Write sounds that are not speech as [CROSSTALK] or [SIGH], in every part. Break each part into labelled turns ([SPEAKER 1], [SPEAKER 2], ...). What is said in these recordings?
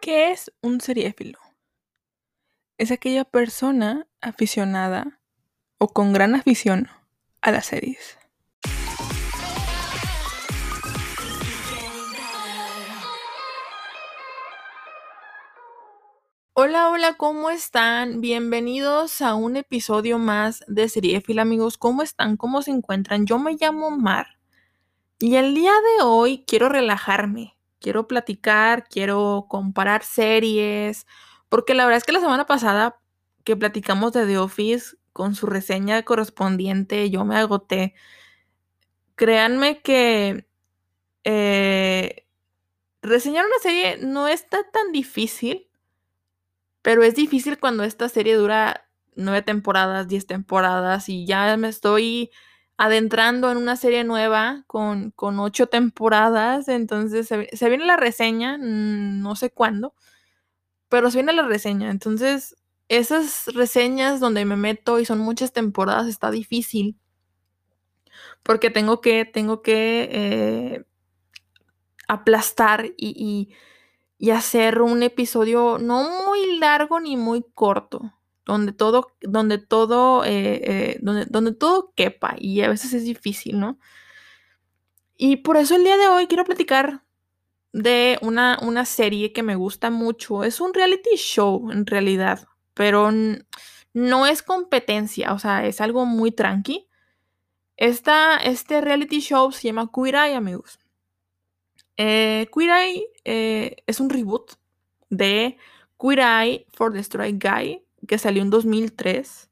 [SPEAKER 1] ¿Qué es un seriéfilo? Es aquella persona aficionada o con gran afición a las series. Hola, hola, ¿cómo están? Bienvenidos a un episodio más de Seriéfilo, amigos. ¿Cómo están? ¿Cómo se encuentran? Yo me llamo Mar y el día de hoy quiero relajarme quiero platicar, quiero comparar series, porque la verdad es que la semana pasada que platicamos de The Office con su reseña correspondiente, yo me agoté. Créanme que eh, reseñar una serie no está tan difícil, pero es difícil cuando esta serie dura nueve temporadas, diez temporadas y ya me estoy adentrando en una serie nueva con, ocho temporadas. Entonces se, viene la reseña, mm, no sé cuándo, pero se viene la reseña. Entonces, esas reseñas donde me meto y son muchas temporadas está difícil. Porque tengo que, tengo que eh, aplastar y, y hacer un episodio no muy largo ni muy corto donde todo, donde todo, eh, eh, donde, donde todo quepa y a veces es difícil, ¿no? Y por eso el día de hoy quiero platicar de una, una serie que me gusta mucho. Es un reality show en realidad, pero no es competencia, o sea, es algo muy tranqui. Esta, este reality show se llama Queer Eye, amigos. Eh, Queer Eye es un reboot de Queer Eye for the Strike Guy, que salió en 2003.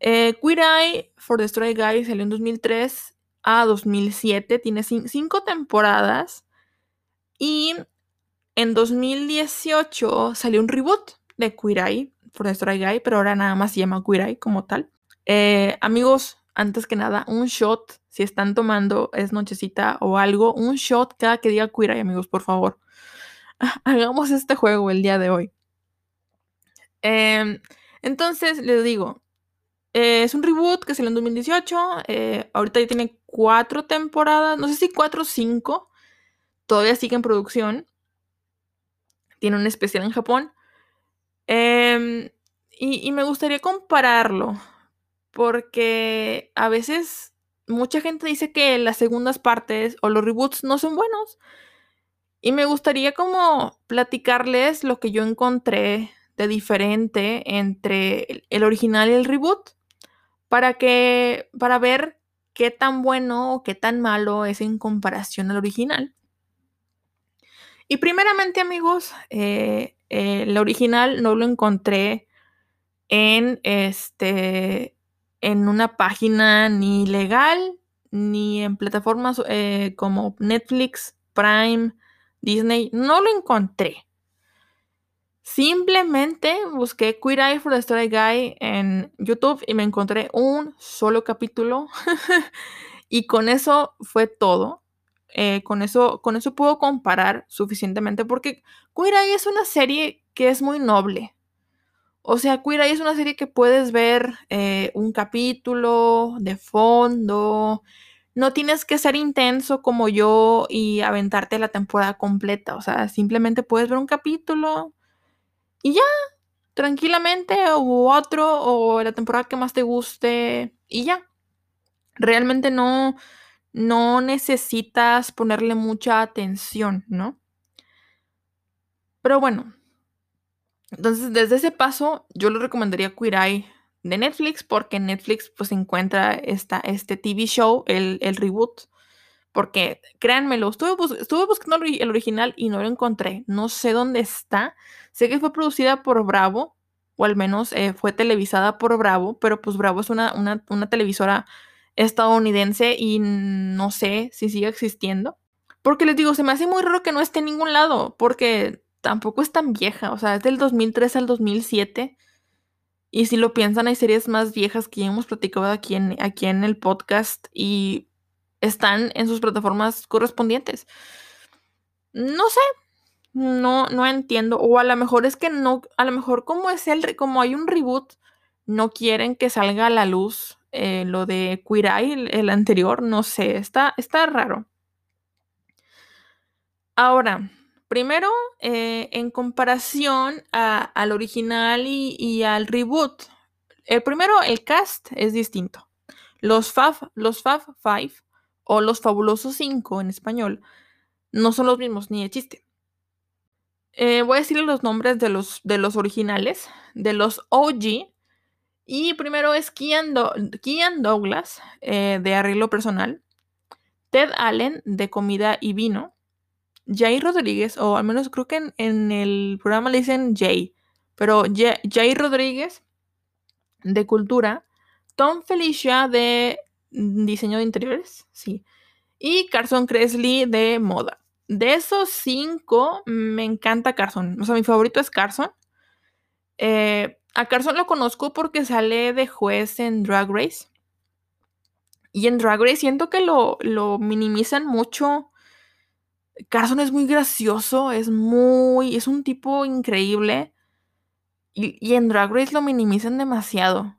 [SPEAKER 1] Eh, Queer Eye for the Stray Guy salió en 2003 a 2007. Tiene cinco temporadas. Y en 2018 salió un reboot de Queer Eye for the Stray Guy, pero ahora nada más se llama Queer Eye como tal. Eh, amigos, antes que nada, un shot, si están tomando, es nochecita o algo, un shot cada que diga Queer Eye, amigos, por favor. [LAUGHS] Hagamos este juego el día de hoy. Em, entonces, les digo, eh, es un reboot que salió en 2018. Eh, ahorita ya tiene cuatro temporadas, no sé si cuatro o cinco. Todavía sigue en producción. Tiene un especial en Japón. Em, y, y me gustaría compararlo. Porque a veces mucha gente dice que las segundas partes o los reboots no son buenos. Y me gustaría como platicarles lo que yo encontré diferente entre el original y el reboot para que para ver qué tan bueno o qué tan malo es en comparación al original. Y primeramente, amigos, eh, el original no lo encontré en este en una página ni legal ni en plataformas eh, como Netflix, Prime, Disney. No lo encontré. Simplemente busqué Queer Eye for the Story Guy en YouTube y me encontré un solo capítulo. [LAUGHS] y con eso fue todo. Eh, con, eso, con eso puedo comparar suficientemente porque Queer Eye es una serie que es muy noble. O sea, Queer Eye es una serie que puedes ver eh, un capítulo de fondo. No tienes que ser intenso como yo y aventarte la temporada completa. O sea, simplemente puedes ver un capítulo, y ya, tranquilamente, o otro, o la temporada que más te guste, y ya. Realmente no, no necesitas ponerle mucha atención, ¿no? Pero bueno, entonces desde ese paso yo le recomendaría Queer de Netflix porque Netflix pues encuentra esta, este TV show, el, el reboot porque créanmelo, estuve, estuve buscando el original y no lo encontré. No sé dónde está. Sé que fue producida por Bravo, o al menos eh, fue televisada por Bravo, pero pues Bravo es una, una, televisora estadounidense y no sé si sigue existiendo. Porque les digo, se me hace muy raro que no esté en ningún lado, porque tampoco es tan vieja, o sea, es del 2003 al 2007. Y si lo piensan, hay series más viejas que ya hemos platicado aquí en, aquí en el podcast y están en sus plataformas correspondientes. No sé, no, no entiendo. O a lo mejor es que no, a lo mejor como es el, como hay un reboot, no quieren que salga a la luz eh, lo de Queer Eye, el, anterior, no sé, está, está raro. Ahora, Primero, eh, en comparación al original y, al reboot. El primero, el cast es distinto. Los Fab, los Fab Five o los Fabulosos Cinco en español no son los mismos ni de chiste. Eh, voy a decirle los nombres de los, de los originales, de los OG. Y primero es Kian, Douglas, eh, de arreglo personal. Ted Allen, de comida y vino. Jay Rodríguez, o al menos creo que en, el programa le dicen Jay, pero Jay, Rodríguez, de cultura. Tom Felicia, de diseño de interiores, sí. Y Carson Cresley, de moda. De esos cinco, me encanta Carson. O sea, mi favorito es Carson. Eh, a Carson lo conozco porque sale de juez en Drag Race. Y en Drag Race siento que lo, lo minimizan mucho. Carson es muy gracioso, es muy. es un tipo increíble. Y, en Drag Race lo minimizan demasiado.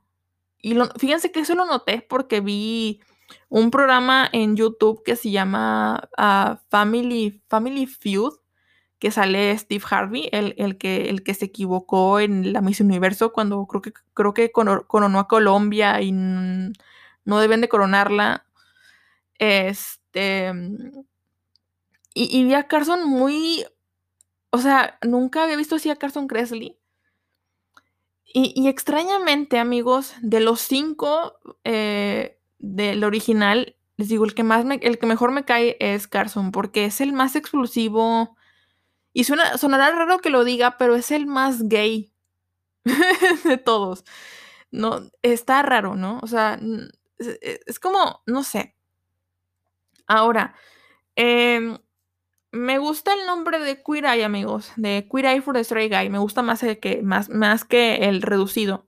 [SPEAKER 1] Y fíjense que eso lo noté porque vi un programa en YouTube que se llama ah, Family, Family Feud, que sale Steve Harvey, el, que, el que se equivocó en la Miss Universo cuando creo que, creo que coronó a Colombia y no deben de coronarla. Este. Y, y, vi a Carson muy. O sea, nunca había visto así a Carson Cresley. Y, extrañamente, amigos, de los cinco, eh, del original, les digo, el que más el que mejor me cae es Carson, porque es el más explosivo. Y suena, sonará raro que lo diga, pero es el más gay [LAUGHS] de todos. No, está raro, ¿no? O sea, es, como, no sé. Ahora, em, me gusta el nombre de Queer Eye, amigos, de Queer Eye for the Stray Guy. Me gusta más, que, más, más que el reducido.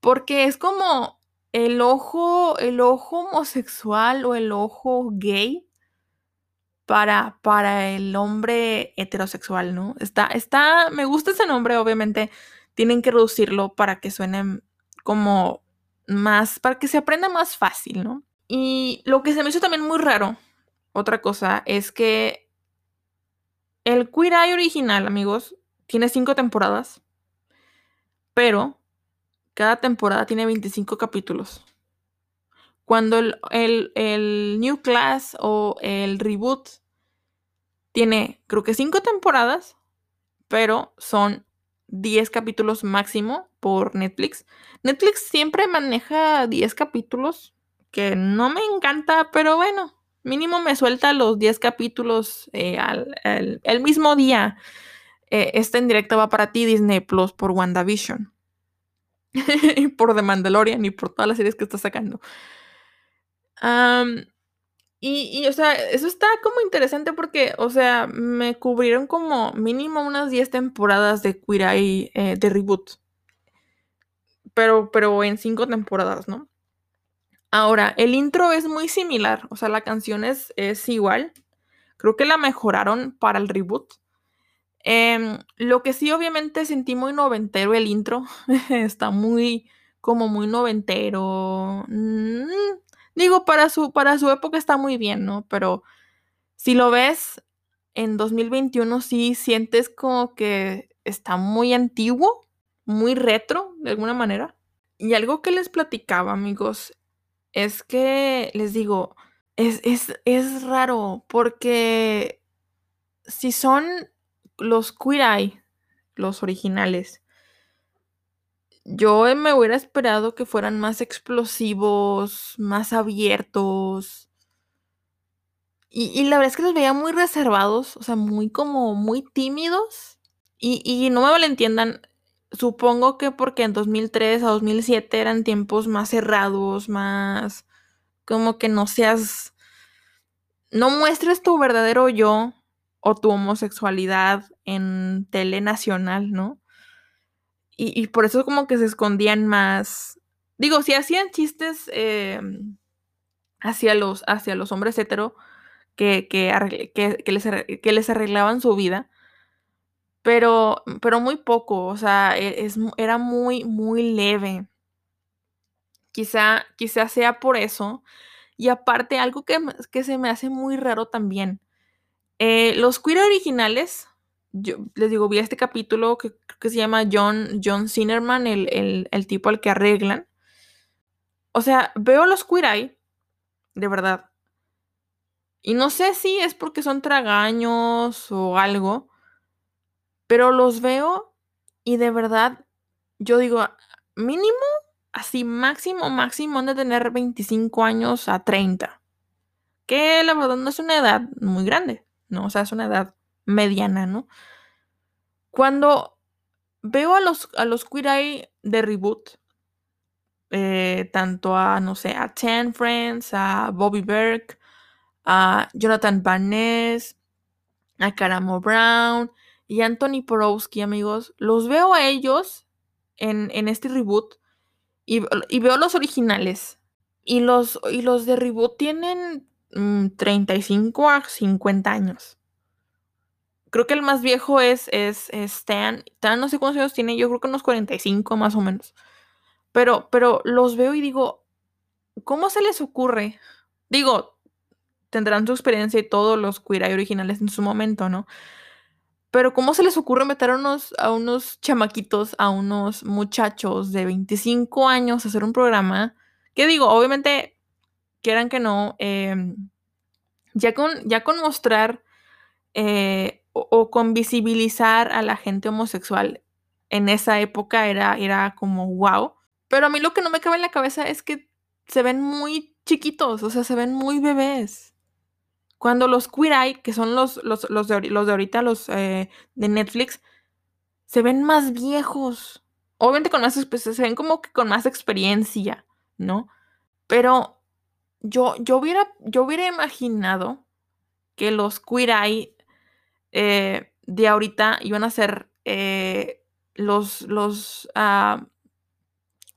[SPEAKER 1] Porque es como el ojo, el ojo homosexual o el ojo gay para, para el hombre heterosexual, ¿no? Está, está, me gusta ese nombre, obviamente tienen que reducirlo para que suene como más, para que se aprenda más fácil, ¿no? Y lo que se me hizo también muy raro, otra cosa, es que el Queer Eye original, amigos, tiene cinco temporadas, pero cada temporada tiene 25 capítulos. Cuando el, New Class o el reboot tiene, creo que 5 temporadas, pero son 10 capítulos máximo por Netflix. Netflix siempre maneja 10 capítulos, que no me encanta, pero bueno, mínimo me suelta los 10 capítulos eh, el mismo día. Eh, esta en directo va para ti, Disney Plus, por WandaVision. y [LAUGHS] por The Mandalorian y por todas las series que está sacando. y, o sea, eso está como interesante porque, o sea, me cubrieron como mínimo unas 10 temporadas de Queer Eye eh, de reboot. Pero, pero en 5 temporadas, ¿no? Ahora, el intro es muy similar, o sea, la canción es, es igual. Creo que la mejoraron para el reboot. Em, lo que sí, obviamente, sentí muy noventero el intro. [LAUGHS] Está muy, como muy noventero. Mm, digo, para su, para su época está muy bien, ¿no? Pero si lo ves en 2021, sí sientes como que está muy antiguo, muy retro, de alguna manera. Y algo que les platicaba, amigos, es que les digo, es, es, es raro porque si son los Queer Eye, los originales, yo me hubiera esperado que fueran más explosivos, más abiertos. Y, la verdad es que los veía muy reservados, o sea, muy como muy tímidos. Y, y no me malentiendan, supongo que porque en 2003 a 2007 eran tiempos más cerrados, más como que no seas, no muestres tu verdadero yo o tu homosexualidad en tele nacional, ¿no? Y, por eso como que se escondían más. Digo, si hacían chistes em, hacia, los, hacia los hombres hetero que, que, les, arreglaban su vida, pero, pero muy poco, o sea, e, era muy, muy leve. Quizá, quizá sea por eso. Y aparte, algo que, que se me hace muy raro también Eh, los queer originales, yo les digo, vi este capítulo que creo que se llama John, John Zinnerman, el, el, el tipo al que arreglan. O sea, veo los queer eye, de verdad. Y no sé si es porque son tragaños o algo, pero los veo y de verdad, yo digo, mínimo, así máximo, máximo, han de tener 25 años a 30. Que la verdad no es una edad muy grande, ¿no? O sea, es una edad mediana, ¿no? Cuando veo a los, a los Queer Eye de reboot, eh, tanto a, no sé, a Ten Friends, a Bobby Berg, a Jonathan Van a Caramo Brown y Anthony Porowski, amigos, los veo a ellos en, este reboot y, veo los originales. Y los, y los de reboot tienen mmm, 35 a 50 años. Creo que el más viejo es, es, es Stan. Stan no sé cuántos años tiene, yo creo que unos 45 más o menos. Pero, pero los veo y digo, ¿cómo se les ocurre? Digo, tendrán su experiencia y todos los queer originales en su momento, ¿no? Pero ¿cómo se les ocurre meter a unos, a unos chamaquitos, a unos muchachos de 25 años a hacer un programa? Que digo, obviamente, quieran que no, eh, ya, con, ya con mostrar eh, o, o, con visibilizar a la gente homosexual en esa época era, era como wow. Pero a mí lo que no me cabe en la cabeza es que se ven muy chiquitos, o sea, se ven muy bebés. Cuando los Queer Eye, que son los, los, los, de, los de, ahorita, los eh, de Netflix, se ven más viejos. Obviamente con más, pues, se ven como que con más experiencia, ¿no? Pero yo, yo, hubiera, yo hubiera imaginado que los Queer Eye eh, de ahorita iban a ser eh, los, los, uh,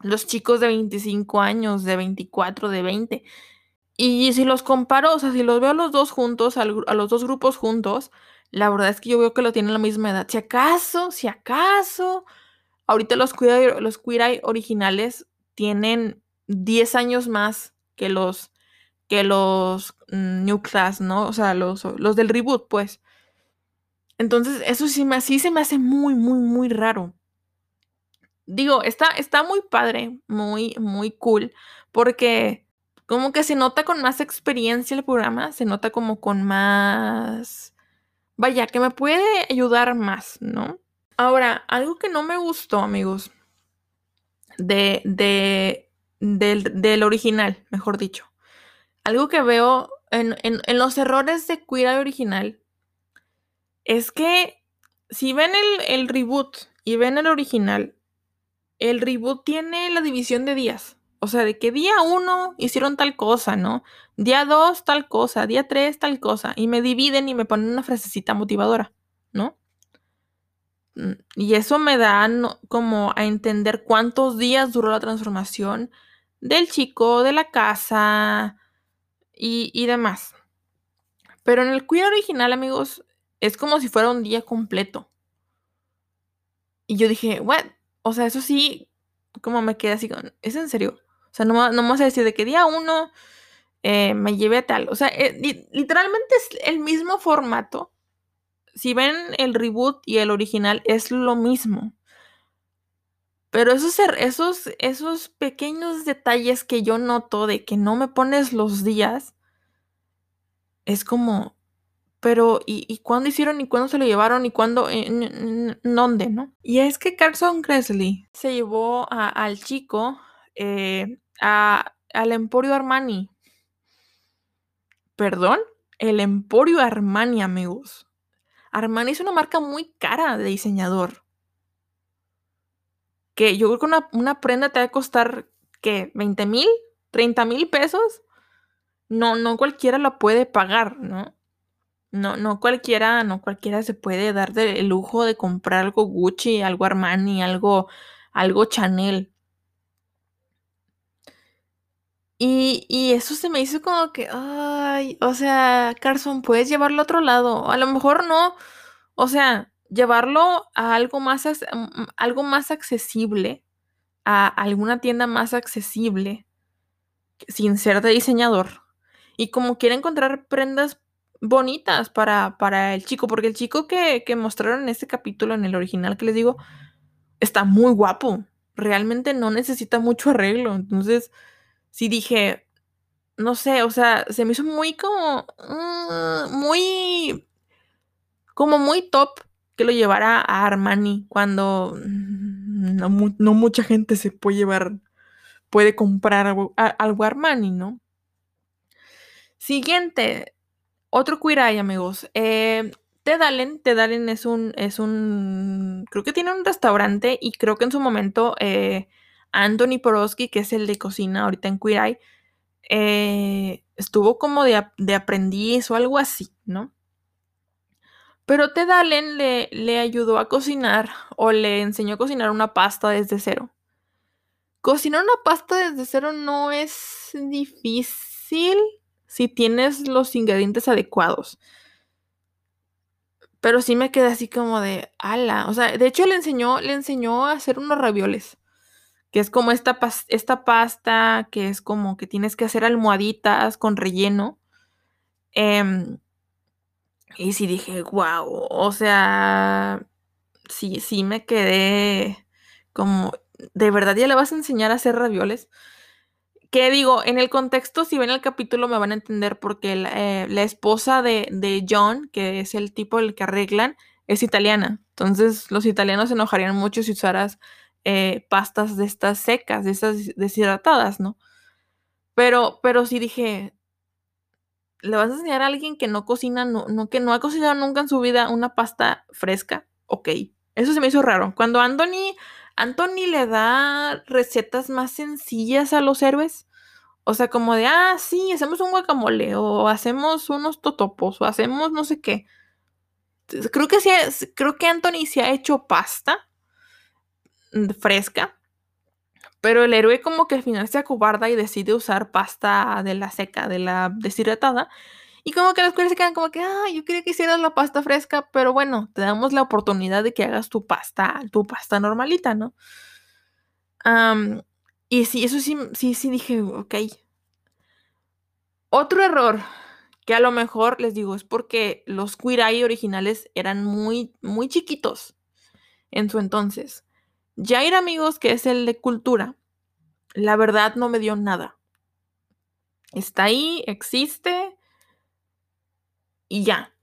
[SPEAKER 1] los chicos de 25 años, de 24, de 20. Y si los comparo, o sea, si los veo a los dos juntos, a los dos grupos juntos, la verdad es que yo veo que lo tienen la misma edad. Si acaso, si acaso, ahorita los Queer, los originales tienen 10 años más que los, que los mm, New Class, ¿no? O sea, los, los del reboot, pues. Entonces, eso sí, me, sí se me hace muy, muy, muy raro. Digo, está, está muy padre, muy, muy cool, porque como que se nota con más experiencia el programa, se nota como con más... Vaya, que me puede ayudar más, ¿no? Ahora, algo que no me gustó, amigos, de, de, del, del original, mejor dicho. Algo que veo en, en, en los errores de Queer original es que si ven el, el reboot y ven el original, el reboot tiene la división de días. O sea, de que día uno hicieron tal cosa, ¿no? Día dos tal cosa, día tres tal cosa. Y me dividen y me ponen una frasecita motivadora, ¿no? Y eso me da como a entender cuántos días duró la transformación del chico, de la casa y, y demás. Pero en el queer original, amigos, es como si fuera un día completo. Y yo dije, what? O sea, eso sí, como me quedé así con, ¿es en serio? Sea, no, no vas a decir de que día uno eh, me llevé a tal. O sea, eh, literalmente es el mismo formato. Si ven el reboot y el original, es lo mismo. Pero esos, esos, esos pequeños detalles que yo noto de que no me pones los días, es como, pero ¿y, y cuándo hicieron y cuándo se lo llevaron y cuándo, en, en dónde, no? Y es que Carson Kressley se llevó al chico eh, a, al Emporio Armani. ¿Perdón? El Emporio Armani, amigos. Armani es una marca muy cara de diseñador. Que yo creo que una, una prenda te va a costar, ¿qué? ¿20 mil? ¿30 mil pesos? No, no cualquiera la puede pagar, ¿no? No, no cualquiera, no cualquiera se puede dar el lujo de comprar algo Gucci, algo Armani, algo, algo Chanel. Y, y, eso se me hizo como que, ay, o sea, Carson, puedes llevarlo a otro lado. A lo mejor no, o sea, llevarlo a algo más, algo más accesible, a alguna tienda más accesible, sin ser de diseñador. Y como quiere encontrar prendas bonitas para, para el chico, porque el chico que, que mostraron en este capítulo, en el original que les digo, está muy guapo. Realmente no necesita mucho arreglo. Entonces, sí dije, no sé, o sea, se me hizo muy como, mm, muy, como muy top que lo llevara a Armani cuando [LAUGHS] mm, no, mucha gente se puede llevar, puede comprar algo, algo Armani, ¿no? Siguiente, otro Eye, amigos. Eh, Ted Allen, Ted es un, es un, creo que tiene un restaurante y creo que en su momento eh, Anthony Porosky, que es el de cocina ahorita en Eye, eh, estuvo como de, de, aprendiz o algo así, ¿no? Pero Ted Allen le, le ayudó a cocinar o le enseñó a cocinar una pasta desde cero. Cocinar una pasta desde cero no es difícil si tienes los ingredientes adecuados. Pero sí me quedé así como de, ala. O sea, de hecho le enseñó, le enseñó a hacer unos ravioles. Que es como esta, esta pasta que es como que tienes que hacer almohaditas con relleno. Em, y sí dije, wow. O sea, sí, sí me quedé como, ¿de verdad ya le vas a enseñar a hacer ravioles? Que digo, en el contexto, si ven el capítulo me van a entender porque la, eh, esposa de, John, que es el tipo el que arreglan, es italiana. Entonces los italianos se enojarían mucho si usaras eh, pastas de estas secas, de estas deshidratadas, ¿no? Pero, pero sí dije, le vas a enseñar a alguien que no cocina, no, que no ha cocinado nunca en su vida una pasta fresca. Ok. Eso se me hizo raro. Cuando Anthony Anthony le da recetas más sencillas a los héroes. O sea, como de, ah, sí, hacemos un guacamole, o hacemos unos totopos, o hacemos no sé qué. Creo que sí, creo que Anthony se ha hecho pasta fresca, pero el héroe como que al final se acobarda y decide usar pasta de la seca, de la deshidratada, y como que las cosas se quedan como que, ah, yo quería que hicieras la pasta fresca, pero bueno, te damos la oportunidad de que hagas tu pasta, tu pasta normalita, ¿no? y sí, eso sí, sí, sí dije, ok. Otro error que a lo mejor les digo es porque los Eye originales eran muy, muy chiquitos en su entonces. Jair, amigos, que es el de cultura, la verdad no me dio nada. Está ahí, existe, y ya.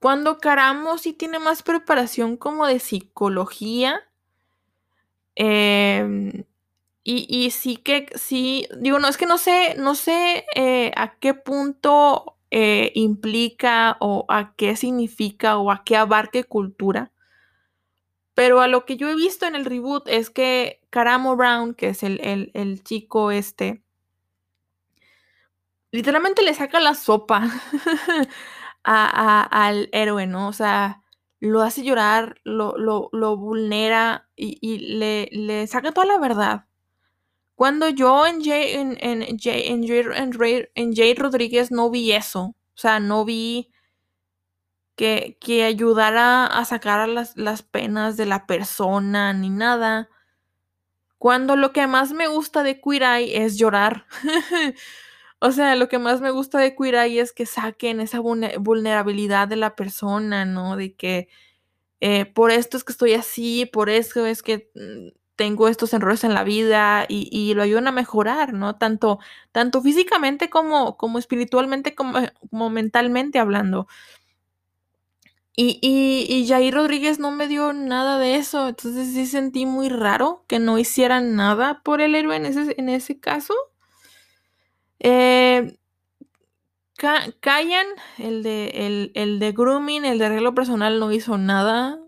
[SPEAKER 1] Cuando Caramo sí tiene más preparación como de psicología. Em, y, sí que, sí, digo, no, es que no sé, no sé eh, a qué punto eh, implica o a qué significa o a qué abarque cultura. Pero a lo que yo he visto en el reboot es que Caramo Brown, que es el, el chico este, literalmente le saca la sopa [LAUGHS] al héroe, ¿no? O sea, lo hace llorar, lo, lo, vulnera y, le, le, saca toda la verdad. Cuando yo en Jay, en, en, en, Jay, Rodríguez no vi eso. O sea, no vi que, que ayudara a sacar las, las penas de la persona ni nada. Cuando lo que más me gusta de Queer Eye es llorar. [LAUGHS] O sea, lo que más me gusta de Queer Eye es que saquen esa vulnerabilidad de la persona, ¿no? De que eh, por esto es que estoy así, por eso es que mm, tengo estos errores en la vida y, lo ayudan a mejorar, ¿no? Tanto, tanto físicamente como, como espiritualmente, como, como mentalmente hablando. Y, y, y Jair Rodríguez no me dio nada de eso, entonces sí sentí muy raro que no hicieran nada por el héroe en ese, en ese caso. Eh, el de, el, de grooming, el de arreglo personal, no hizo nada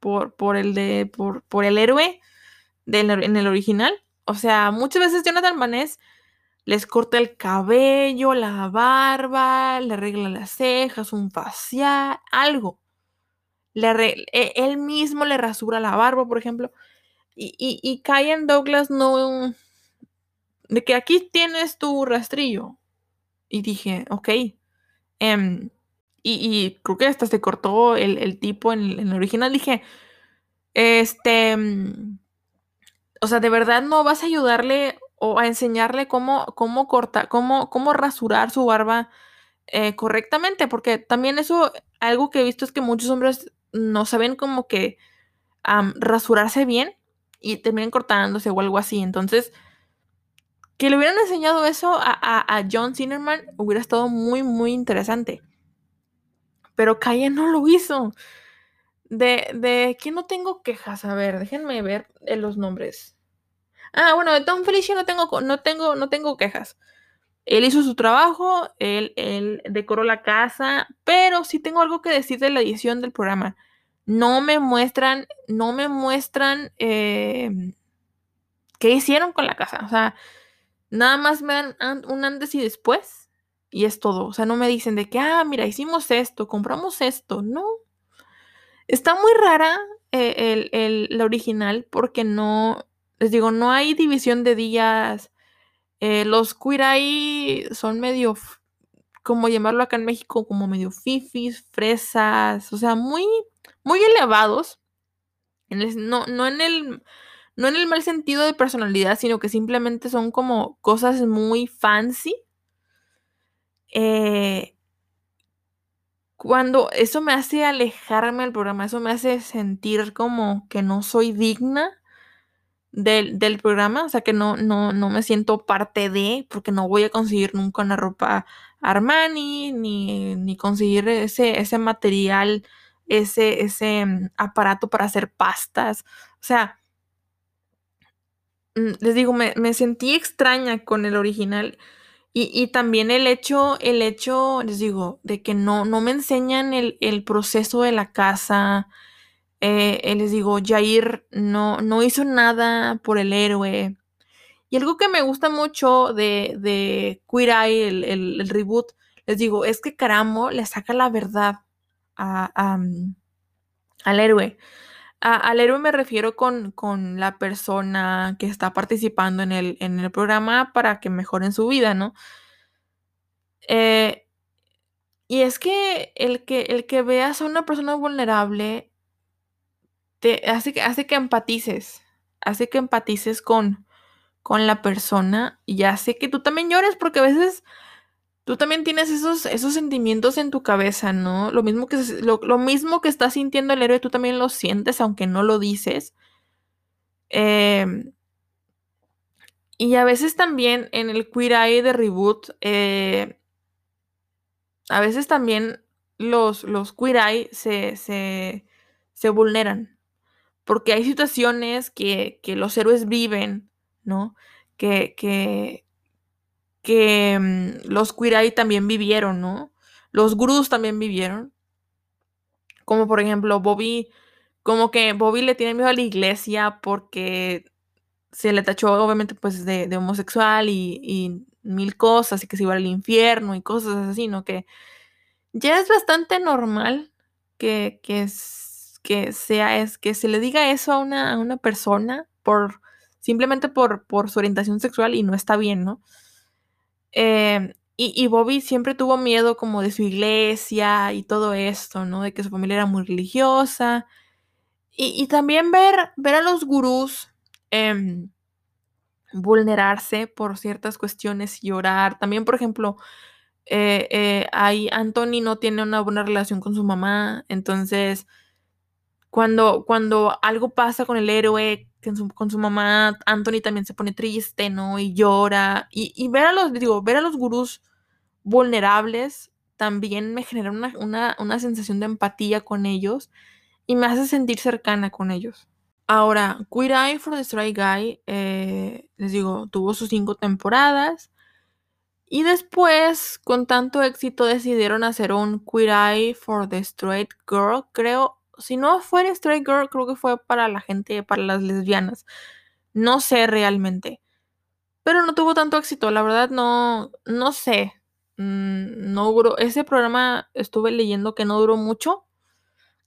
[SPEAKER 1] por, por el de por, por el héroe en el original. O sea, muchas veces Jonathan Vaness les corta el cabello, la barba, le arregla las cejas, un facial, algo. Le e, él mismo le rasura la barba, por ejemplo. Y, y, y Douglas no, de que aquí tienes tu rastrillo. Y dije, ok. Em, y, creo que hasta se cortó el, tipo en, el original. Dije, este, em, o sea, de verdad no vas a ayudarle o a enseñarle cómo, cómo cortar, cómo, cómo rasurar su barba eh, correctamente, porque también eso, algo que he visto es que muchos hombres no saben como que rasurarse bien y terminan cortándose o algo así. Entonces, que le hubieran enseñado eso a, John Zinnerman hubiera estado muy, muy interesante. Pero Calle no lo hizo. De, de que no tengo quejas. A ver, déjenme ver los nombres. Ah, bueno, de Tom Felicia no tengo, no tengo, no tengo quejas. Él hizo su trabajo, él, él, decoró la casa, pero sí tengo algo que decir de la edición del programa. No me muestran, no me muestran eh, qué hicieron con la casa. O sea, nada más me dan un antes y después y es todo. O sea, no me dicen de que, ah, mira, hicimos esto, compramos esto. No. Está muy rara eh, el, el, la original porque no, les digo, no hay división de días. Eh, los ahí son medio, como llamarlo acá en México, como medio fifis, fresas, o sea, muy, muy elevados. no, no en el no en el mal sentido de personalidad, sino que simplemente son como cosas muy fancy. Eh, cuando eso me hace alejarme del programa, eso me hace sentir como que no soy digna del, programa, o sea que no, no, no me siento parte de, porque no voy a conseguir nunca una ropa Armani, ni, ni conseguir ese, ese material, ese, ese mm, aparato para hacer pastas. O sea, Mm, les digo, me, sentí extraña con el original. Y, también el hecho, el hecho, les digo, de que no, no me enseñan el, proceso de la casa. Eh, eh, les digo, Jair no, no hizo nada por el héroe. Y algo que me gusta mucho de, de Queer Eye, el, reboot, les digo, es que Caramo le saca la verdad al héroe al héroe me refiero con, la persona que está participando en el, en el programa para que mejoren su vida, ¿no? Eh, y es que el, que el que veas a una persona vulnerable hace, hace que empatices, hace que empatices con, con la persona y hace que tú también llores porque a veces tú también tienes esos, esos sentimientos en tu cabeza, ¿no? Lo mismo, que, lo, mismo que está sintiendo el héroe, tú también lo sientes, aunque no lo dices. Em, y a veces también en el Queer Eye de Reboot, eh, a veces también los, los Queer Eye se, se, vulneran. Porque hay situaciones que, que los héroes viven, ¿no? Que, que, que mm, los queer también vivieron, ¿no? Los gurús también vivieron. Como por ejemplo, Bobby, como que Bobby le tiene miedo a la iglesia porque se le tachó obviamente pues de, homosexual y, mil cosas y que se iba al infierno y cosas así, ¿no? Que ya es bastante normal que, que, que sea, es, que se le diga eso a una, a una persona por simplemente por, por su orientación sexual y no está bien, ¿no? Em, y, Bobby siempre tuvo miedo como de su iglesia y todo esto, ¿no? De que su familia era muy religiosa. Y, también ver, ver a los gurús em, vulnerarse por ciertas cuestiones y llorar. También, por ejemplo, eh, eh, Anthony no tiene una buena relación con su mamá, entonces cuando, cuando algo pasa con el héroe, con su, mamá, Anthony también se pone triste, ¿no? Y llora. Y, ver a los, digo, ver a los gurús vulnerables también me genera una, sensación de empatía con ellos y me hace sentir cercana con ellos. Ahora, Queer Eye for the Straight Guy, eh, les digo, tuvo sus cinco temporadas. Y después, con tanto éxito, decidieron hacer un Queer Eye for the Straight Girl, creo, si no fuera Straight Girl, creo que fue para la gente, para las lesbianas. No sé realmente. Pero no tuvo tanto éxito, la verdad no, no sé. Mm, no duró, ese programa estuve leyendo que no duró mucho.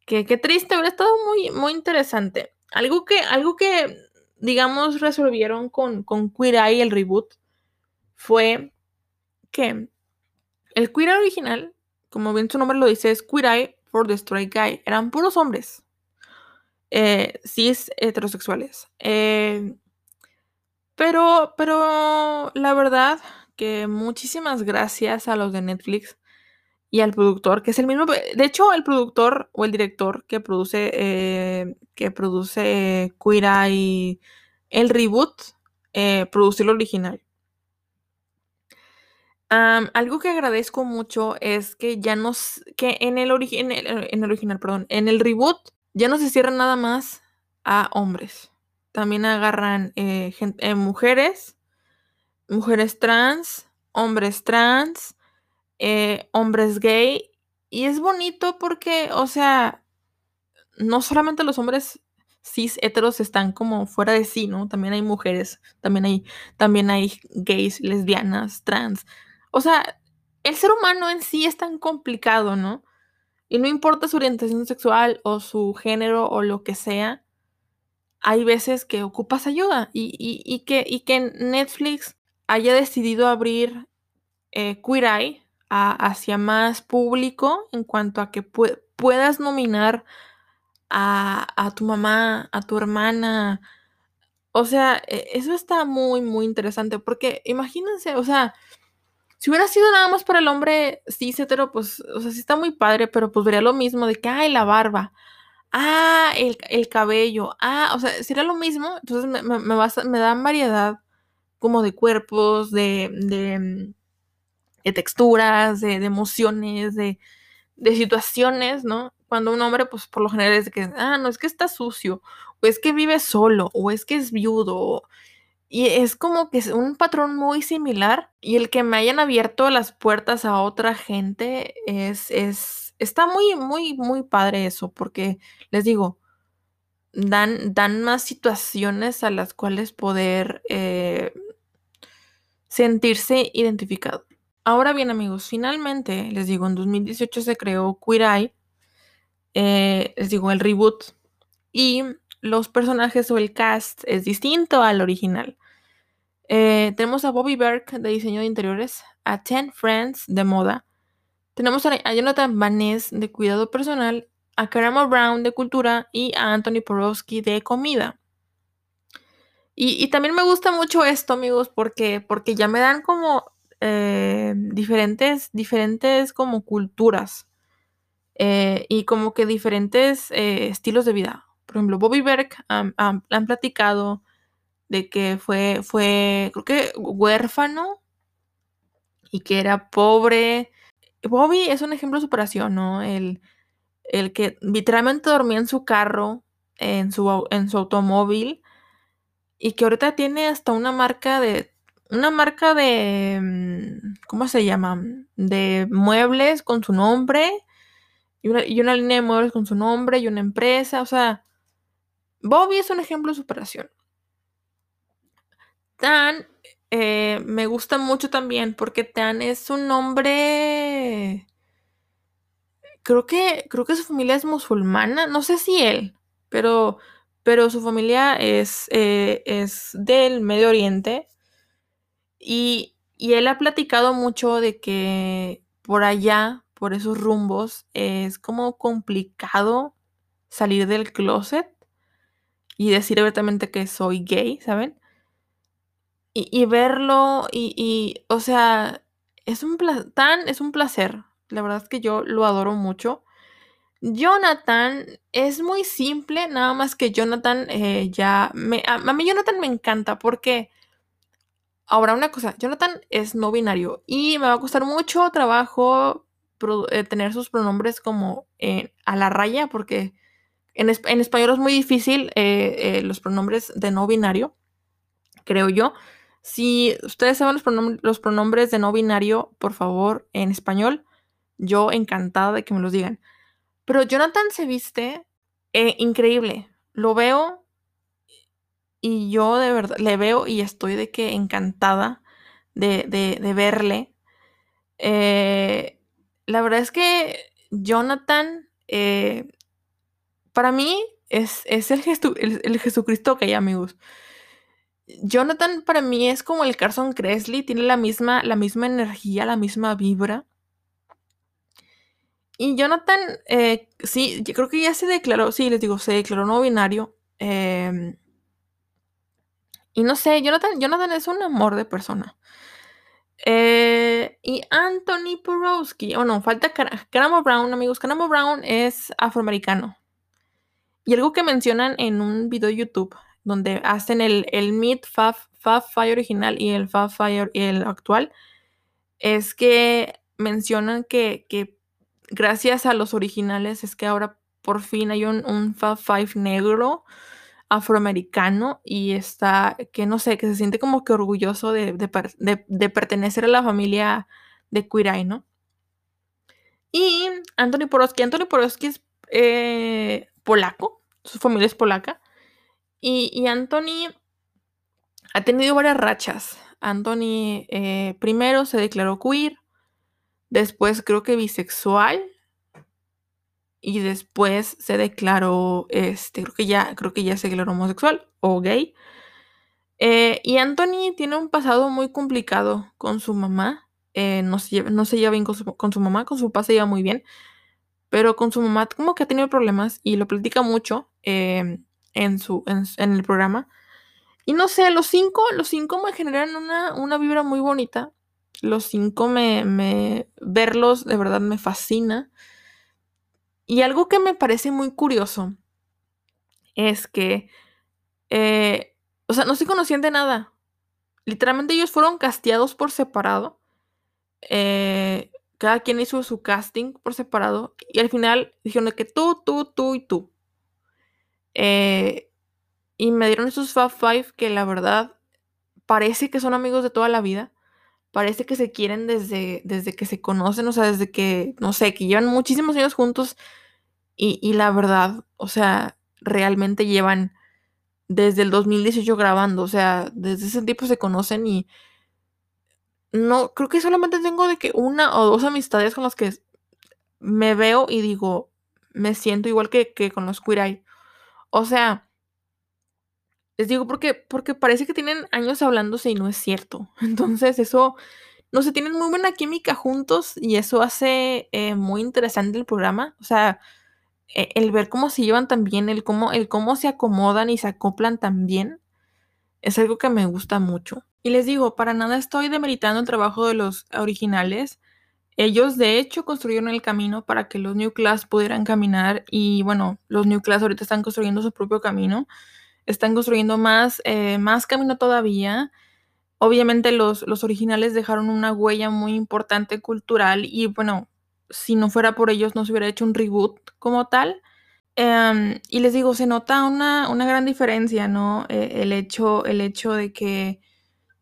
[SPEAKER 1] Que qué triste, hubiera estado muy, muy interesante. Algo que, algo que, digamos, resolvieron con, con Queer Eye, el reboot, fue que el Queer original, como bien su nombre lo dice, es Queer Eye the Straight Guy. Eran puros hombres. Eh, cis heterosexuales. Eh, pero, pero la verdad que muchísimas gracias a los de Netflix. y al productor, que es el mismo, de hecho, el productor o el director que produce, eh, que produce Queer y el reboot, eh, produce el original. Algo que agradezco mucho es que ya nos, que en el, en el, original, perdón, en el reboot ya no se cierra nada más a hombres. También agarran eh, eh, mujeres, mujeres trans, hombres trans, eh, hombres gay. Y es bonito porque, o sea, no solamente los hombres cis heteros están como fuera de sí, ¿no? También hay mujeres, también hay, también hay gays, lesbianas, trans. O sea, el ser humano en sí es tan complicado, ¿no? Y no importa su orientación sexual o su género o lo que sea, hay veces que ocupas ayuda y, que, y que Netflix haya decidido abrir eh, Queer Eye hacia más público en cuanto a que puedas nominar a, tu mamá, a tu hermana. O sea, e, eso está muy, muy interesante porque imagínense, o sea, si hubiera sido nada más para el hombre cis hetero, pues, o sea, sí está muy padre, pero pues vería lo mismo de que, ay, la barba, ah, el, cabello, ah, o sea, sería lo mismo, entonces me, me, me dan variedad como de cuerpos, de, de, de texturas, de, de emociones, de, de situaciones, ¿no? Cuando un hombre, pues por lo general es de que, ah, no, es que está sucio, o es que vive solo, o es que es viudo, y es como que es un patrón muy similar, y el que me hayan abierto las puertas a otra gente es, es, está muy, muy, muy padre eso, porque les digo, dan, dan más situaciones a las cuales poder eh, sentirse identificado. Ahora bien, amigos, finalmente, les digo, en 2018 se creó Queer Eye, eh, les digo, el reboot, y los personajes o el cast es distinto al original. Eh, tenemos a Bobby Berg de diseño de interiores, a Ten Friends de moda, tenemos a Jonathan Vaness de cuidado personal, a Karama Brown de cultura y a Anthony Porowski de comida. Y, también me gusta mucho esto, amigos, porque, porque ya me dan como eh, diferentes, diferentes como culturas eh, y como que diferentes estilos de vida. Por ejemplo, Bobby Berg han platicado de que fue, fue, creo que huérfano y que era pobre. Bobby es un ejemplo de superación, ¿no? El, el que literalmente dormía en su carro, en su, en su automóvil, y que ahorita tiene hasta una marca de una marca de, mm, ¿cómo se llama? De muebles con su nombre y una, y una línea de muebles con su nombre y una empresa. O sea, Bobby es un ejemplo de superación. Tan eh, me gusta mucho también porque Tan es un hombre. Creo que, creo que su familia es musulmana. No sé si él, pero, pero su familia es, eh, es del Medio Oriente. Y, él ha platicado mucho de que por allá, por esos rumbos, es como complicado salir del closet y decir abiertamente que soy gay, ¿saben? Y, verlo y, o sea, es un tan, es un placer. La verdad es que yo lo adoro mucho. Jonathan es muy simple, nada más que Jonathan eh, ya me, a, mí Jonathan me encanta porque Ahora, una cosa, Jonathan es no binario y me va a costar mucho trabajo eh, tener sus pronombres como a la raya porque en, español es muy difícil eh, eh, los pronombres de no binario, creo yo. Si ustedes saben los, los pronombres de no binario, por favor, en español, yo encantada de que me los digan. Pero Jonathan se viste increíble. Lo veo y yo de verdad le veo y estoy de que encantada de, verle. Eh, la verdad es que Jonathan, eh, para mí, es, el, el, Jesucristo que hay, amigos. Jonathan para mí es como el Carson Kressley, tiene la misma, la misma energía, la misma vibra. Y Jonathan, eh, sí, yo creo que ya se declaró, sí, les digo, se declaró no binario. Eh, y no sé, Jonathan, Jonathan es un amor de persona. Eh, y Anthony Porowski, oh, no, falta Caramo Brown, amigos. Caramo Brown es afroamericano. Y algo que mencionan en un video de YouTube, donde hacen el, el Meet Fab, Five original y el Fab Fire y el actual, es que mencionan que, que, gracias a los originales es que ahora por fin hay un, un Fab Five negro afroamericano y está, que no sé, que se siente como que orgulloso de, de, pertenecer a la familia de Queer ¿no? Y Anthony Porowski, Anthony Porowski es eh, polaco, su familia es polaca, y, Anthony ha tenido varias rachas. Anthony eh, primero se declaró queer, después creo que bisexual, y después se declaró, este, creo que ya, creo que ya se declaró homosexual o gay. Eh, y Anthony tiene un pasado muy complicado con su mamá. Eh, no, se lleva, no, se lleva, bien con su, mamá, con su papá se lleva muy bien. Pero con su mamá como que ha tenido problemas y lo platica mucho em, en, su, en, el programa. Y no sé, los cinco, los cinco me generan una, una vibra muy bonita. Los cinco me, me, verlos de verdad me fascina. Y algo que me parece muy curioso es que, eh, o sea, no se conocían de nada. Literalmente ellos fueron casteados por separado. Eh, cada quien hizo su casting por separado. Y al final dijeron que tú, tú, tú y tú. Eh, y me dieron esos Fab Five que la verdad parece que son amigos de toda la vida. Parece que se quieren desde, desde que se conocen, o sea, desde que, no sé, que llevan muchísimos años juntos. Y, y la verdad, o sea, realmente llevan desde el 2018 grabando, o sea, desde ese tiempo se conocen y no, creo que solamente tengo de que una o dos amistades con las que me veo y digo, me siento igual que, que con los Queer Eye. O sea, les digo porque, porque parece que tienen años hablándose y no es cierto. [LAUGHS] Entonces eso, no sé, tienen muy buena química juntos y eso hace eh, muy interesante el programa. O sea, e, el ver cómo se llevan también, el cómo, el cómo se acomodan y se acoplan también, es algo que me gusta mucho. Y les digo, para nada estoy demeritando el trabajo de los originales. Ellos de hecho construyeron el camino para que los New Class pudieran caminar y bueno, los New Class ahorita están construyendo su propio camino, están construyendo más, eh, más camino todavía. Obviamente los, los originales dejaron una huella muy importante cultural y bueno, si no fuera por ellos no se hubiera hecho un reboot como tal. Em, y les digo, se nota una, una gran diferencia, ¿no? E, el, hecho, el hecho de que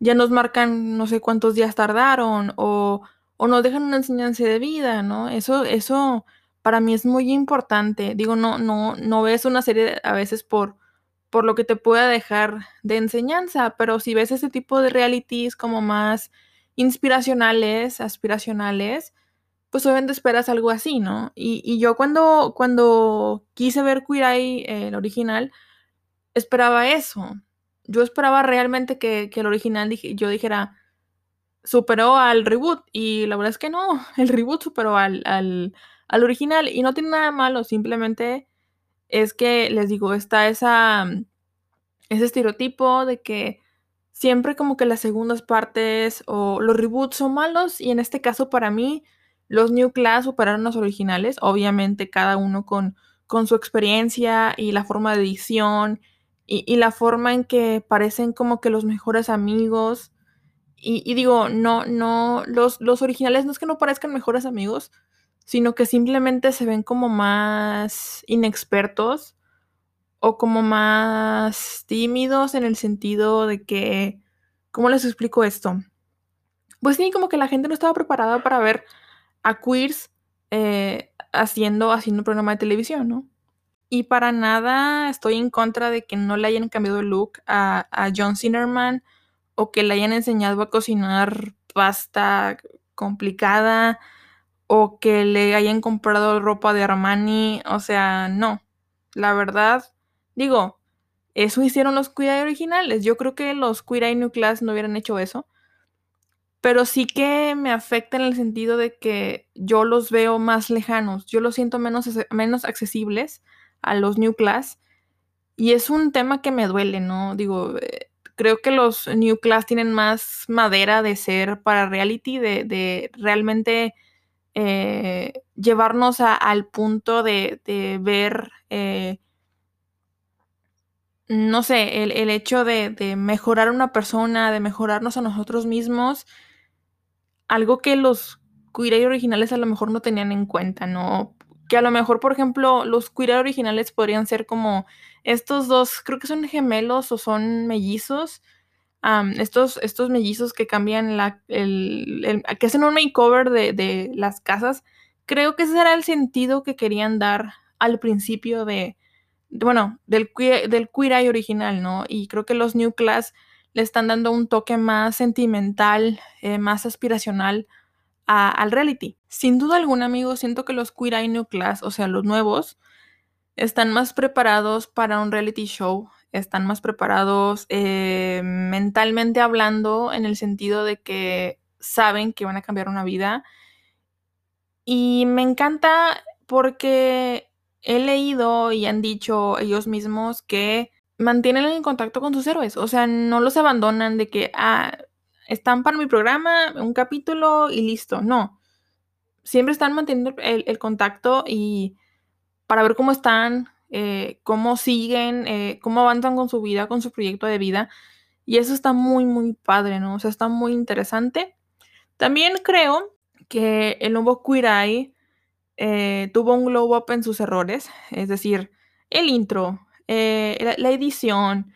[SPEAKER 1] ya nos marcan no sé cuántos días tardaron o, o nos dejan una enseñanza de vida, ¿no? Eso, eso para mí es muy importante. Digo, no, no, no ves una serie a veces por, por lo que te pueda dejar de enseñanza, pero si ves ese tipo de realities como más inspiracionales, aspiracionales, pues obviamente esperas algo así, ¿no? Y, yo cuando, cuando quise ver Queer Eye, el original, esperaba eso yo esperaba realmente que, el original yo dijera, superó al reboot. Y la verdad es que no, [LAUGHS] el reboot superó al, al, original. Y no tiene nada malo, simplemente es que, les digo, está esa, ese estereotipo de que siempre como que las segundas partes o los reboots son malos. Y en este caso para mí, los New Class superaron los originales. Obviamente cada uno con, con su experiencia y la forma de edición y, la forma en que parecen como que los mejores amigos. Y, digo, no, no, los, los originales no es que no parezcan mejores amigos, sino que simplemente se ven como más inexpertos o como más tímidos en el sentido de que, ¿cómo les explico esto? Pues sí, como que la gente no estaba preparada para ver a queers eh, haciendo, haciendo un programa de televisión, ¿no? Y para nada estoy en contra de que no le hayan cambiado el look a, John Zinnerman o que le hayan enseñado a cocinar pasta complicada o que le hayan comprado ropa de Armani. O sea, no. La verdad, digo, eso hicieron los Queer originales. Yo creo que los Queer New Class no hubieran hecho eso. Pero sí que me afecta en el sentido de que yo los veo más lejanos. Yo los siento menos, menos accesibles a los New Class. Y es un tema que me duele, ¿no? Digo, eh, creo que los New Class tienen más madera de ser para reality, de, realmente eh, llevarnos al punto de, ver, eh, no sé, el, hecho de, de, mejorar a una persona, de mejorarnos a nosotros mismos, algo que los queer originales a lo mejor no tenían en cuenta, ¿no? Que a lo mejor, por ejemplo, los queer originales podrían ser como estos dos, creo que son gemelos o son mellizos, estos, estos mellizos que cambian la, el, que hacen un makeover de, de, las casas, creo que ese era el sentido que querían dar al principio de, bueno, del, del Queer Eye original, ¿no? Y creo que los New Class le están dando un toque más sentimental, eh, más aspiracional al reality. Sin duda alguna, amigos, siento que los Queer Eye New Class, o sea, los nuevos, están más preparados para un reality show, están más preparados eh, mentalmente hablando en el sentido de que saben que van a cambiar una vida. Y me encanta porque he leído y han dicho ellos mismos que mantienen el contacto con sus héroes, o sea, no los abandonan de que, ah, están para mi programa, un capítulo y listo, no. Siempre están manteniendo el, contacto y para ver cómo están, eh, cómo siguen, eh, cómo avanzan con su vida, con su proyecto de vida. Y eso está muy, muy padre, ¿no? O sea, está muy interesante. También creo que el nuevo Eye eh, tuvo un glow up en sus errores, es decir, el intro, la, edición,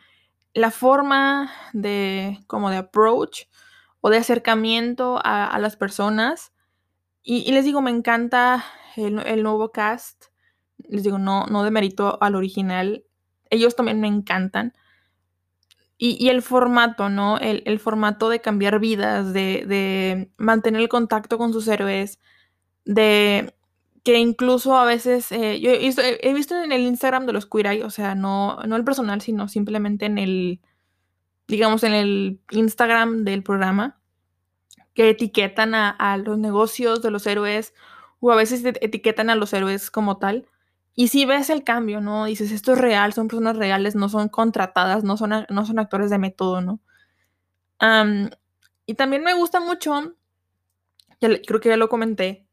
[SPEAKER 1] la forma de como de approach o de acercamiento a, las personas. Y, les digo, me encanta el, nuevo cast. Les digo, no, no de mérito al original. Ellos también me encantan. Y, el formato, ¿no? El, formato de cambiar vidas, de, mantener el contacto con sus héroes, de que incluso a veces, eh, yo he visto, en el Instagram de los Queer o sea, no, no el personal, sino simplemente en el, digamos, en el Instagram del programa, que etiquetan a, los negocios de los héroes o a veces etiquetan a los héroes como tal. Y si ves el cambio, ¿no? Dices, esto es real, son personas reales, no son contratadas, no son, no son actores de método, ¿no? y también me gusta mucho, creo que ya lo comenté,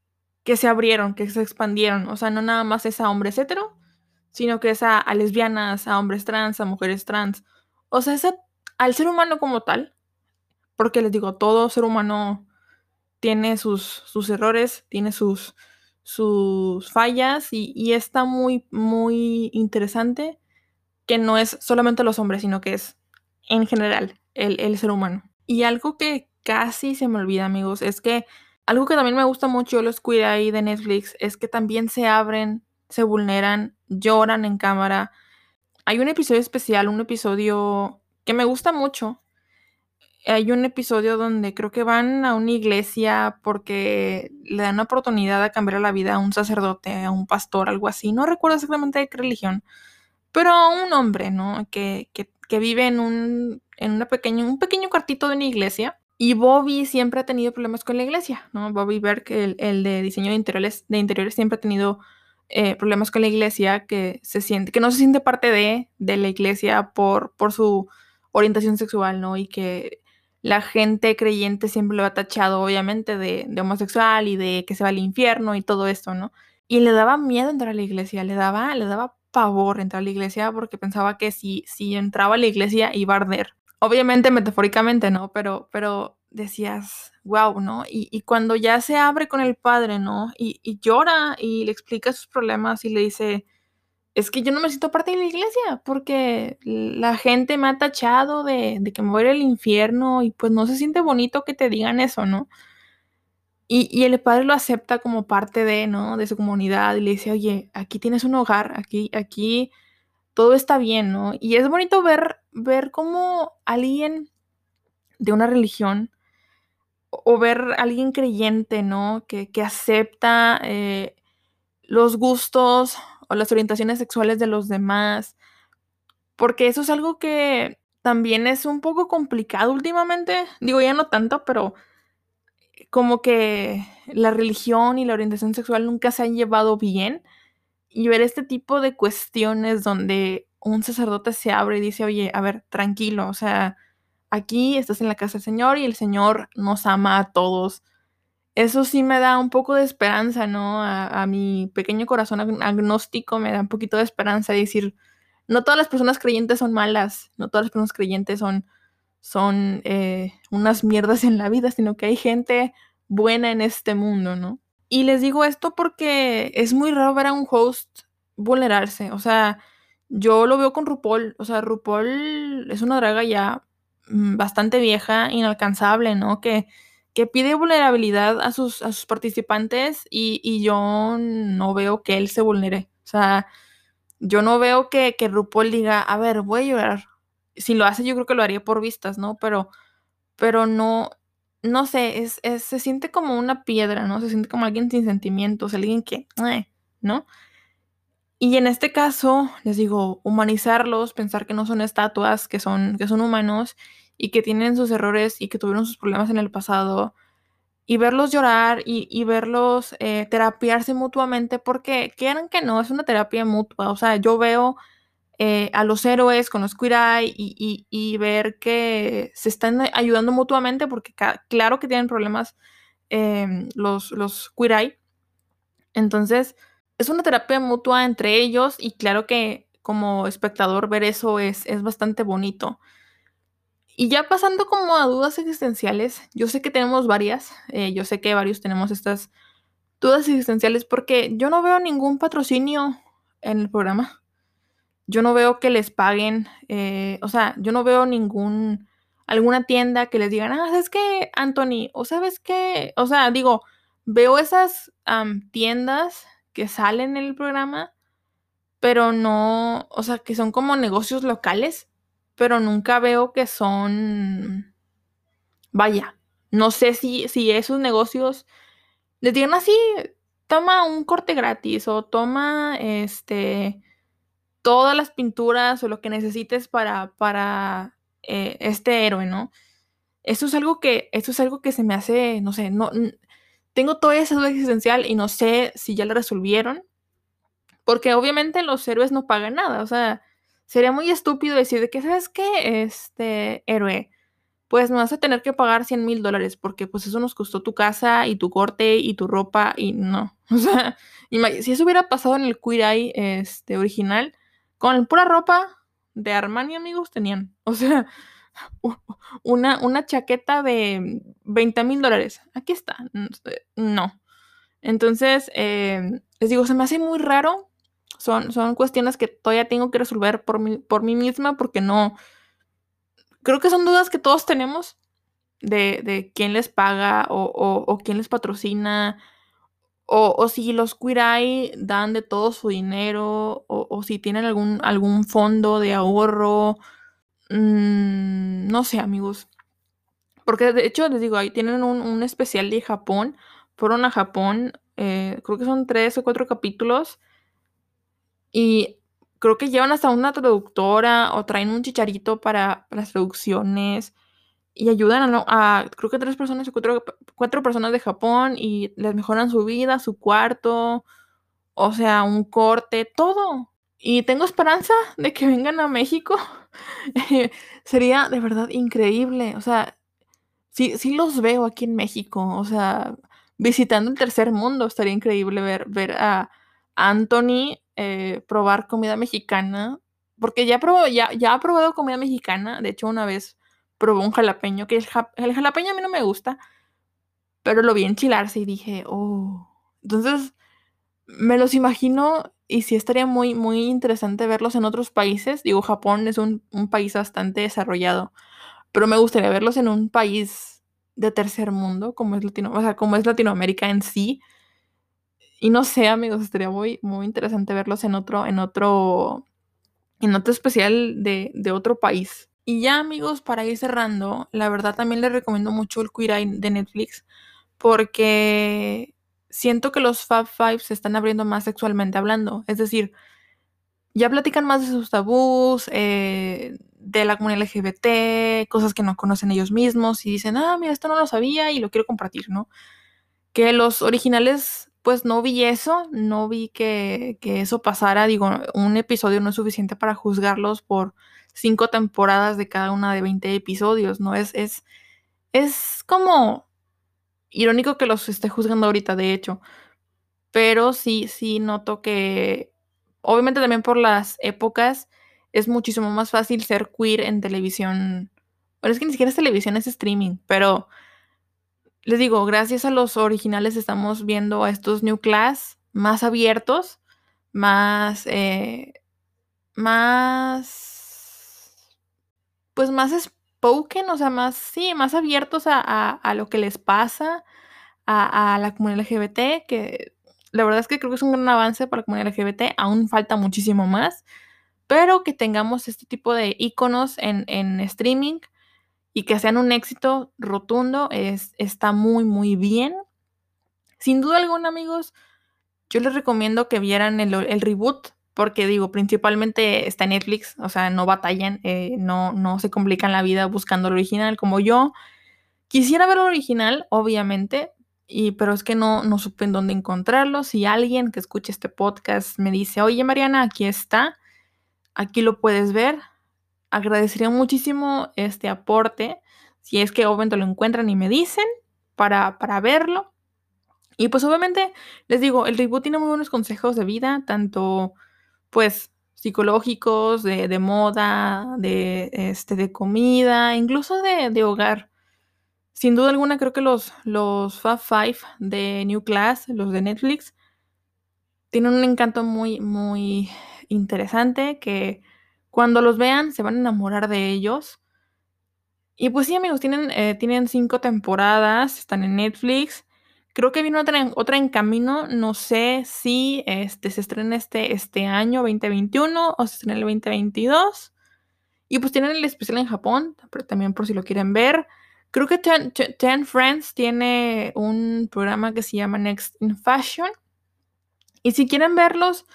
[SPEAKER 1] que se abrieron, que se expandieron. O sea, no nada más es a hombres hetero, sino que es a, lesbianas, a hombres trans, a mujeres trans. O sea, es al ser humano como tal. Porque les digo, todo ser humano tiene sus, sus errores, tiene sus, sus fallas y, está muy, muy interesante que no es solamente los hombres, sino que es en general el, el ser humano. Y algo que casi se me olvida, amigos, es que algo que también me gusta mucho los cuida ahí de Netflix es que también se abren, se vulneran, lloran en cámara. Hay un episodio especial, un episodio que me gusta mucho. Hay un episodio donde creo que van a una iglesia porque le dan una oportunidad de cambiar la vida a un sacerdote, a un pastor, algo así. No recuerdo exactamente de qué religión, pero a un hombre, ¿no? Que, que, vive en un, en una un pequeño cuartito de una iglesia y Bobby siempre ha tenido problemas con la iglesia, ¿no? Bobby Berg, el, el de diseño de interiores, de interiores, siempre ha tenido eh, problemas con la iglesia, que se siente, que no se siente parte de, de la iglesia por, por su orientación sexual, ¿no? Y que la gente creyente siempre lo ha tachado, obviamente, de, homosexual y de que se va al infierno y todo esto, ¿no? Y le daba miedo entrar a la iglesia, le daba, le daba pavor entrar a la iglesia porque pensaba que si, si entraba a la iglesia iba a arder. Obviamente metafóricamente, ¿no? Pero, pero decías, wow, ¿no? Y, cuando ya se abre con el padre, ¿no? Y, llora y le explica sus problemas y le dice, es que yo no me siento parte de la iglesia porque la gente me ha tachado de, que me voy al infierno y pues no se siente bonito que te digan eso, ¿no? Y, y, el padre lo acepta como parte de, ¿no? De su comunidad y le dice, oye, aquí tienes un hogar, aquí, aquí todo está bien, ¿no? Y es bonito ver, ver cómo alguien de una religión o ver a alguien creyente, ¿no? Que, acepta eh, los gustos o las orientaciones sexuales de los demás, porque eso es algo que también es un poco complicado últimamente, digo ya no tanto, pero como que la religión y la orientación sexual nunca se han llevado bien y ver este tipo de cuestiones donde un sacerdote se abre y dice, oye, a ver, tranquilo, o sea, aquí estás en la casa del Señor y el Señor nos ama a todos. Eso sí me da un poco de esperanza, ¿no? A, mi pequeño corazón agnóstico me da un poquito de esperanza de decir, no todas las personas creyentes son malas, no todas las personas creyentes son, son eh, unas mierdas en la vida, sino que hay gente buena en este mundo, ¿no? Y les digo esto porque es muy raro ver a un host vulnerarse. O sea, yo lo veo con RuPaul. O sea, RuPaul es una draga ya mm, bastante vieja, inalcanzable, ¿no? Que, que pide vulnerabilidad a sus, a sus participantes y, y, yo no veo que él se vulnere. O sea, yo no veo que, que RuPaul diga, a ver, voy a llorar. Si lo hace, yo creo que lo haría por vistas, ¿no? Pero, pero no, no sé, es, se siente como una piedra, ¿no? Se siente como alguien sin sentimientos, alguien que, eh, ¿no? Y en este caso, les digo, humanizarlos, pensar que no son estatuas, que son, que son humanos y que tienen sus errores y que tuvieron sus problemas en el pasado, y verlos llorar y, verlos eh, terapiarse mutuamente, porque quieran que no, es una terapia mutua. O sea, yo veo eh, a los héroes con los Queer Eye y, ver que se están ayudando mutuamente, porque claro que tienen problemas em, los, los Eye. Entonces, es una terapia mutua entre ellos y claro que como espectador ver eso es, es bastante bonito. Y ya pasando como a dudas existenciales, yo sé que tenemos varias, eh, yo sé que varios tenemos estas dudas existenciales porque yo no veo ningún patrocinio en el programa. Yo no veo que les paguen, eh, o sea, yo no veo ningún, alguna tienda que les digan, ah, ¿sabes qué, Anthony? O sabes qué, o sea, digo, veo esas tiendas que salen en el programa, pero no, o sea, que son como negocios locales, pero nunca veo que son, vaya, no sé si, si esos negocios les digan así, toma un corte gratis o toma, este, todas las pinturas o lo que necesites para, para eh, este héroe, ¿no? Eso es algo que, es algo que se me hace, no sé, no, tengo toda esa duda existencial y no sé si ya la resolvieron, porque obviamente los héroes no pagan nada, o sea, sería muy estúpido decir de que, ¿sabes qué? Este héroe, pues me vas a tener que pagar 100 mil dólares porque pues eso nos costó tu casa y tu corte y tu ropa y no, [LAUGHS] o sea, si eso hubiera pasado en el Queer este, original, con pura ropa de Armani, amigos, tenían. O sea, [LAUGHS] una, una chaqueta de 20 mil dólares. Aquí está. No. Entonces, eh, les digo, se me hace muy raro. Son, son cuestiones que todavía tengo que resolver por mí, por mí misma porque no... Creo que son dudas que todos tenemos de, de quién les paga o, o quién les patrocina o, si los Queer dan de todo su dinero, o, si tienen algún, algún fondo de ahorro. Mm, no sé, amigos. Porque de hecho, les digo, ahí tienen un, especial de Japón. Fueron a Japón, eh, creo que son tres o cuatro capítulos. Y creo que llevan hasta una traductora o traen un chicharito para las traducciones y ayudan a, creo que tres personas, cuatro, cuatro personas de Japón y les mejoran su vida, su cuarto, o sea, un corte, todo. Y tengo esperanza de que vengan a México. [LAUGHS] Sería de verdad increíble. O sea, sí, sí los veo aquí en México. O sea, visitando el tercer mundo, estaría increíble ver, ver a Anthony eh, probar comida mexicana. Porque ya, probó, ya, ya ha probado comida mexicana. De hecho, una vez probó un jalapeño, que el, jalapeño a mí no me gusta, pero lo vi enchilarse y dije, oh. Entonces, me los imagino y sí estaría muy, muy interesante verlos en otros países. Digo, Japón es un, país bastante desarrollado, pero me gustaría verlos en un país de tercer mundo, como es, Latino, o sea, como es Latinoamérica en sí. Y no sé, amigos, estaría muy, muy interesante verlos en otro, en otro, en otro especial de, de otro país. Y ya amigos, para ir cerrando, la verdad también les recomiendo mucho el Queer Eye de Netflix porque siento que los Fab Five se están abriendo más sexualmente hablando. Es decir, ya platican más de sus tabús, eh, de la comunidad LGBT, cosas que no conocen ellos mismos y dicen, ah, mira, esto no lo sabía y lo quiero compartir, ¿no? Que los originales pues no vi eso, no vi que, que eso pasara. Digo, un episodio no es suficiente para juzgarlos por cinco temporadas de cada una de 20 episodios, ¿no? Es, es, es como irónico que los esté juzgando ahorita, de hecho. Pero sí, sí noto que, obviamente también por las épocas, es muchísimo más fácil ser queer en televisión. Pero es que ni siquiera es televisión, es streaming. Pero les digo, gracias a los originales estamos viendo a estos New Class más abiertos, más, eh, más, pues más spoken, o sea, más, sí, más abiertos a, a, a lo que les pasa a, a, la comunidad LGBT, que la verdad es que creo que es un gran avance para la comunidad LGBT, aún falta muchísimo más, pero que tengamos este tipo de iconos en, en streaming y que sean un éxito rotundo es, está muy, muy bien. Sin duda alguna, amigos, yo les recomiendo que vieran el, reboot, porque digo, principalmente está en Netflix, o sea, no batallan, eh, no, no se complican la vida buscando el original como yo. Quisiera ver el original, obviamente, y, pero es que no, no supe en dónde encontrarlo. Si alguien que escuche este podcast me dice, oye Mariana, aquí está, aquí lo puedes ver, agradecería muchísimo este aporte, si es que obviamente lo encuentran y me dicen para, para verlo. Y pues obviamente les digo, el reboot tiene muy buenos consejos de vida, tanto pues psicológicos, de, de moda, de, este, de comida, incluso de, de, hogar. Sin duda alguna creo que los, los Fab Five de New Class, los de Netflix, tienen un encanto muy, muy interesante que cuando los vean, se van a enamorar de ellos. Y pues sí, amigos, tienen, eh, tienen cinco temporadas, están en Netflix. Creo que viene otra en, otra en camino. No sé si este, se estrena este, este año, 2021, o se estrena el 2022. Y pues tienen el especial en Japón, pero también por si lo quieren ver. Creo que Ten, Ten Friends tiene un programa que se llama Next in Fashion. Y si quieren verlos,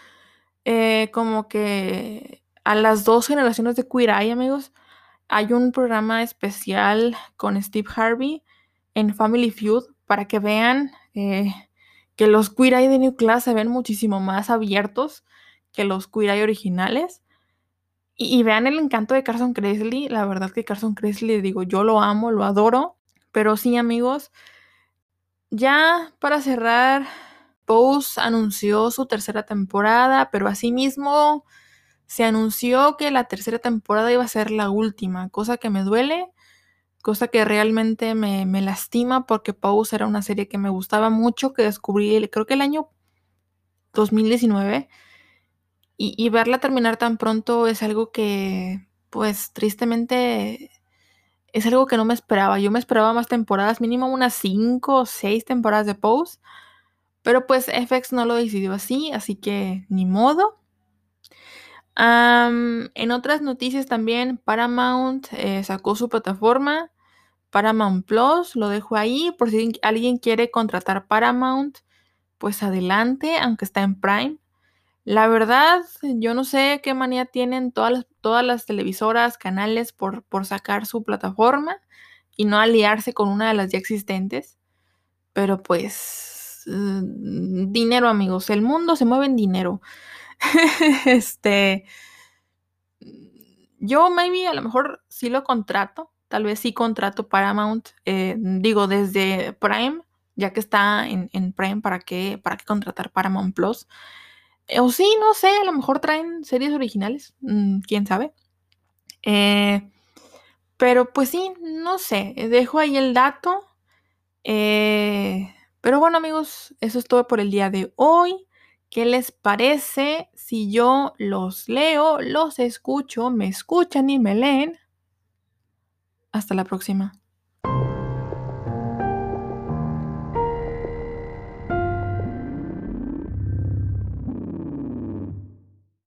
[SPEAKER 1] eh, como que a las dos generaciones de Queer Eye, amigos, hay un programa especial con Steve Harvey en Family Feud para que vean eh, que los Queer Eye de New Class se ven muchísimo más abiertos que los Queer Eye originales. Y, vean el encanto de Carson Kressley. La verdad que Carson Kressley, digo, yo lo amo, lo adoro. Pero sí, amigos, ya para cerrar, Pose anunció su tercera temporada, pero asimismo se anunció que la tercera temporada iba a ser la última, cosa que me duele, cosa que realmente me, lastima porque Pause era una serie que me gustaba mucho, que descubrí creo que el año 2019 y, y verla terminar tan pronto es algo que pues tristemente es algo que no me esperaba. Yo me esperaba más temporadas, mínimo unas 5 o 6 temporadas de Pose. Pero pues FX no lo decidió así, así que ni modo. En otras noticias también, Paramount eh, sacó su plataforma, Paramount Plus, lo dejo ahí por si alguien quiere contratar Paramount, pues adelante, aunque está en Prime. La verdad, yo no sé qué manía tienen todas las, todas las televisoras, canales por, por sacar su plataforma y no aliarse con una de las ya existentes. Pero pues, uh, dinero amigos, el mundo se mueve en dinero. [LAUGHS] este, yo maybe a lo mejor sí lo contrato, tal vez sí contrato Paramount, eh, digo desde Prime, ya que está en, en Prime, ¿para qué, ¿para qué contratar Paramount Plus? Eh, o sí, no sé, a lo mejor traen series originales, mmm, quién sabe. Eh, pero pues sí, no sé, dejo ahí el dato. Pero bueno amigos, eso es todo por el día de hoy. ¿Qué les parece si yo los leo, los escucho, me escuchan y me leen? Hasta la próxima.